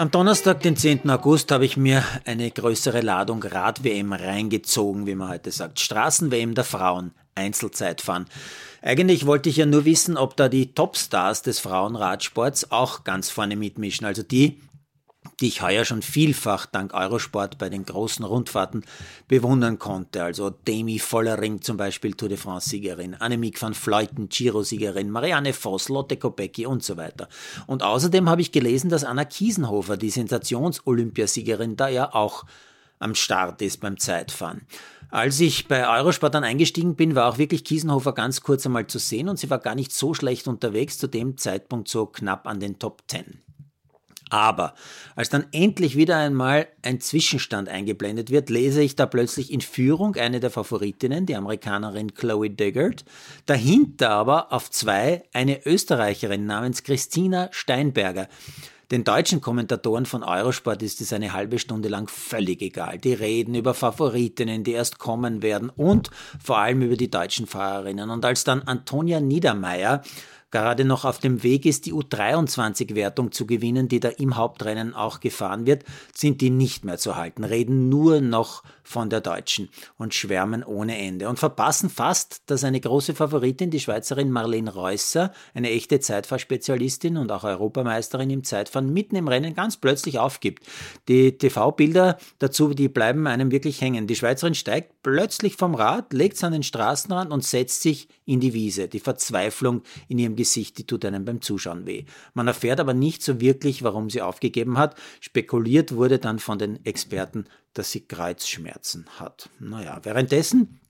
Am Donnerstag, den 10. August, habe ich mir eine größere Ladung Rad-WM reingezogen, wie man heute sagt. Straßen-WM der Frauen, Einzelzeitfahren. Eigentlich wollte ich ja nur wissen, ob da die Topstars des Frauenradsports auch ganz vorne mitmischen. Also die, die ich heuer schon vielfach dank Eurosport bei den großen Rundfahrten bewundern konnte. Also Demi Vollering zum Beispiel Tour de France-Siegerin, Annemiek van Fleuten Giro-Siegerin, Marianne Voss, Lotte Kopecky und so weiter. Und außerdem habe ich gelesen, dass Anna Kiesenhofer, die Sensations-Olympiasiegerin, da ja auch am Start ist beim Zeitfahren. Als ich bei Eurosport dann eingestiegen bin, war auch wirklich Kiesenhofer ganz kurz einmal zu sehen und sie war gar nicht so schlecht unterwegs, zu dem Zeitpunkt so knapp an den Top 10. Aber als dann endlich wieder einmal ein Zwischenstand eingeblendet wird, lese ich da plötzlich in Führung eine der Favoritinnen, die Amerikanerin Chloe Deggert, dahinter aber auf zwei eine Österreicherin namens Christina Steinberger. Den deutschen Kommentatoren von Eurosport ist es eine halbe Stunde lang völlig egal. Die reden über Favoritinnen, die erst kommen werden und vor allem über die deutschen Fahrerinnen. Und als dann Antonia Niedermeyer gerade noch auf dem Weg ist, die U23-Wertung zu gewinnen, die da im Hauptrennen auch gefahren wird, sind die nicht mehr zu halten, reden nur noch von der Deutschen und schwärmen ohne Ende und verpassen fast, dass eine große Favoritin, die Schweizerin Marlene Reusser, eine echte Zeitfahrspezialistin und auch Europameisterin im Zeitfahren, mitten im Rennen ganz plötzlich aufgibt. Die TV-Bilder dazu, die bleiben einem wirklich hängen. Die Schweizerin steigt plötzlich vom Rad, legt es an den Straßenrand und setzt sich in die Wiese. Die Verzweiflung in ihrem Gesicht, die tut einem beim Zuschauen weh. Man erfährt aber nicht so wirklich, warum sie aufgegeben hat. Spekuliert wurde dann von den Experten, dass sie Kreuzschmerzen hat. Naja, währenddessen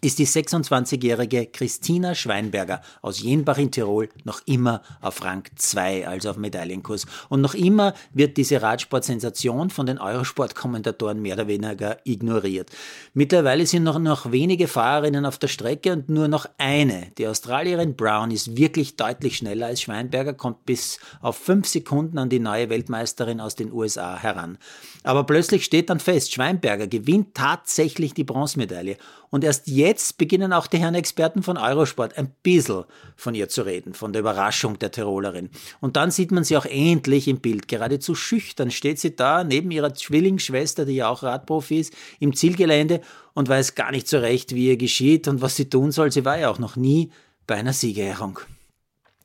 ist die 26-jährige Christina Schweinberger aus Jenbach in Tirol noch immer auf Rang 2, also auf Medaillenkurs. Und noch immer wird diese Radsportsensation von den Eurosport-Kommentatoren mehr oder weniger ignoriert. Mittlerweile sind noch, noch wenige Fahrerinnen auf der Strecke und nur noch eine. Die Australierin Brown ist wirklich deutlich schneller als Schweinberger, kommt bis auf fünf Sekunden an die neue Weltmeisterin aus den USA heran. Aber plötzlich steht dann fest, Schweinberger gewinnt tatsächlich die Bronzemedaille. Und erst jetzt beginnen auch die Herren Experten von Eurosport ein bisschen von ihr zu reden, von der Überraschung der Tirolerin. Und dann sieht man sie auch endlich im Bild. Geradezu schüchtern steht sie da neben ihrer Zwillingsschwester, die ja auch Radprofi ist, im Zielgelände und weiß gar nicht so recht, wie ihr geschieht und was sie tun soll. Sie war ja auch noch nie bei einer Siegerehrung.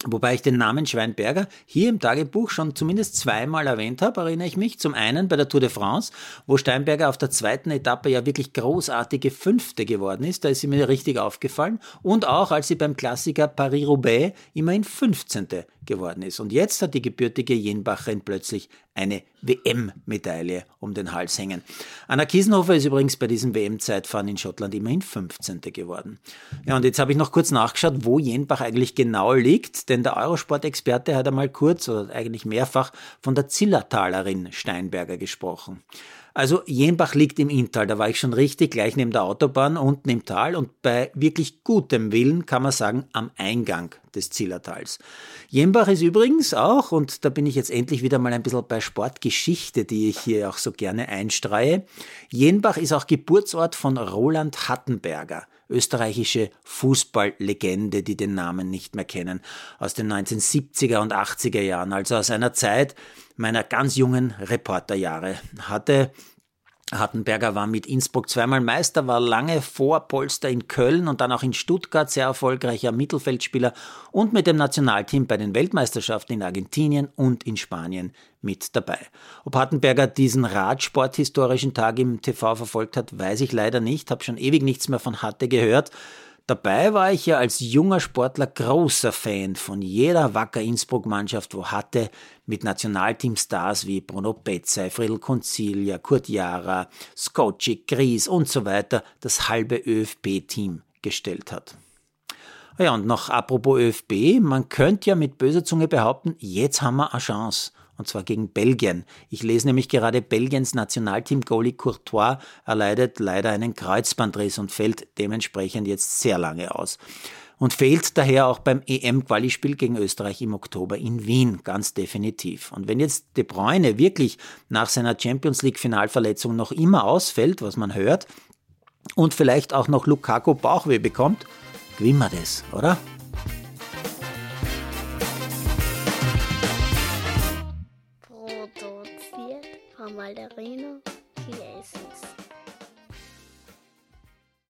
Wobei ich den Namen Schweinberger hier im Tagebuch schon zumindest zweimal erwähnt habe, erinnere ich mich. Zum einen bei der Tour de France, wo Steinberger auf der zweiten Etappe ja wirklich großartige Fünfte geworden ist. Da ist sie mir richtig aufgefallen. Und auch als sie beim Klassiker Paris-Roubaix immerhin 15 geworden ist. Und jetzt hat die gebürtige Jenbacherin plötzlich eine WM-Medaille um den Hals hängen. Anna Kiesenhofer ist übrigens bei diesem WM-Zeitfahren in Schottland immerhin 15. geworden. Ja, und jetzt habe ich noch kurz nachgeschaut, wo Jenbach eigentlich genau liegt, denn der Eurosport-Experte hat einmal kurz oder eigentlich mehrfach von der Zillertalerin Steinberger gesprochen. Also Jenbach liegt im Inntal, da war ich schon richtig, gleich neben der Autobahn, unten im Tal und bei wirklich gutem Willen kann man sagen am Eingang des Zillertals. Jenbach ist übrigens auch, und da bin ich jetzt endlich wieder mal ein bisschen bei Sportgeschichte, die ich hier auch so gerne einstreue, Jenbach ist auch Geburtsort von Roland Hattenberger österreichische Fußballlegende, die den Namen nicht mehr kennen, aus den 1970er und 80er Jahren, also aus einer Zeit meiner ganz jungen Reporterjahre. Hatte Hartenberger war mit Innsbruck zweimal Meister, war lange vor Polster in Köln und dann auch in Stuttgart sehr erfolgreicher Mittelfeldspieler und mit dem Nationalteam bei den Weltmeisterschaften in Argentinien und in Spanien mit dabei. Ob Hartenberger diesen Radsporthistorischen Tag im TV verfolgt hat, weiß ich leider nicht, habe schon ewig nichts mehr von Hatte gehört. Dabei war ich ja als junger Sportler großer Fan von jeder Wacker Innsbruck-Mannschaft, wo hatte mit Nationalteamstars wie Bruno Betzey, Friedel Concilia, Kurt Jara, Skocic, Gries und so weiter das halbe ÖFB-Team gestellt hat. Ja, und noch apropos ÖFB, man könnte ja mit böser Zunge behaupten, jetzt haben wir eine Chance und zwar gegen Belgien. Ich lese nämlich gerade Belgiens Nationalteam-Goalie Courtois erleidet leider einen Kreuzbandriss und fällt dementsprechend jetzt sehr lange aus. Und fehlt daher auch beim EM-Qualispiel gegen Österreich im Oktober in Wien, ganz definitiv. Und wenn jetzt De Bruyne wirklich nach seiner Champions League-Finalverletzung noch immer ausfällt, was man hört, und vielleicht auch noch Lukaku Bauchweh bekommt, gewinnen wir das, oder? Amalderino Chiesens.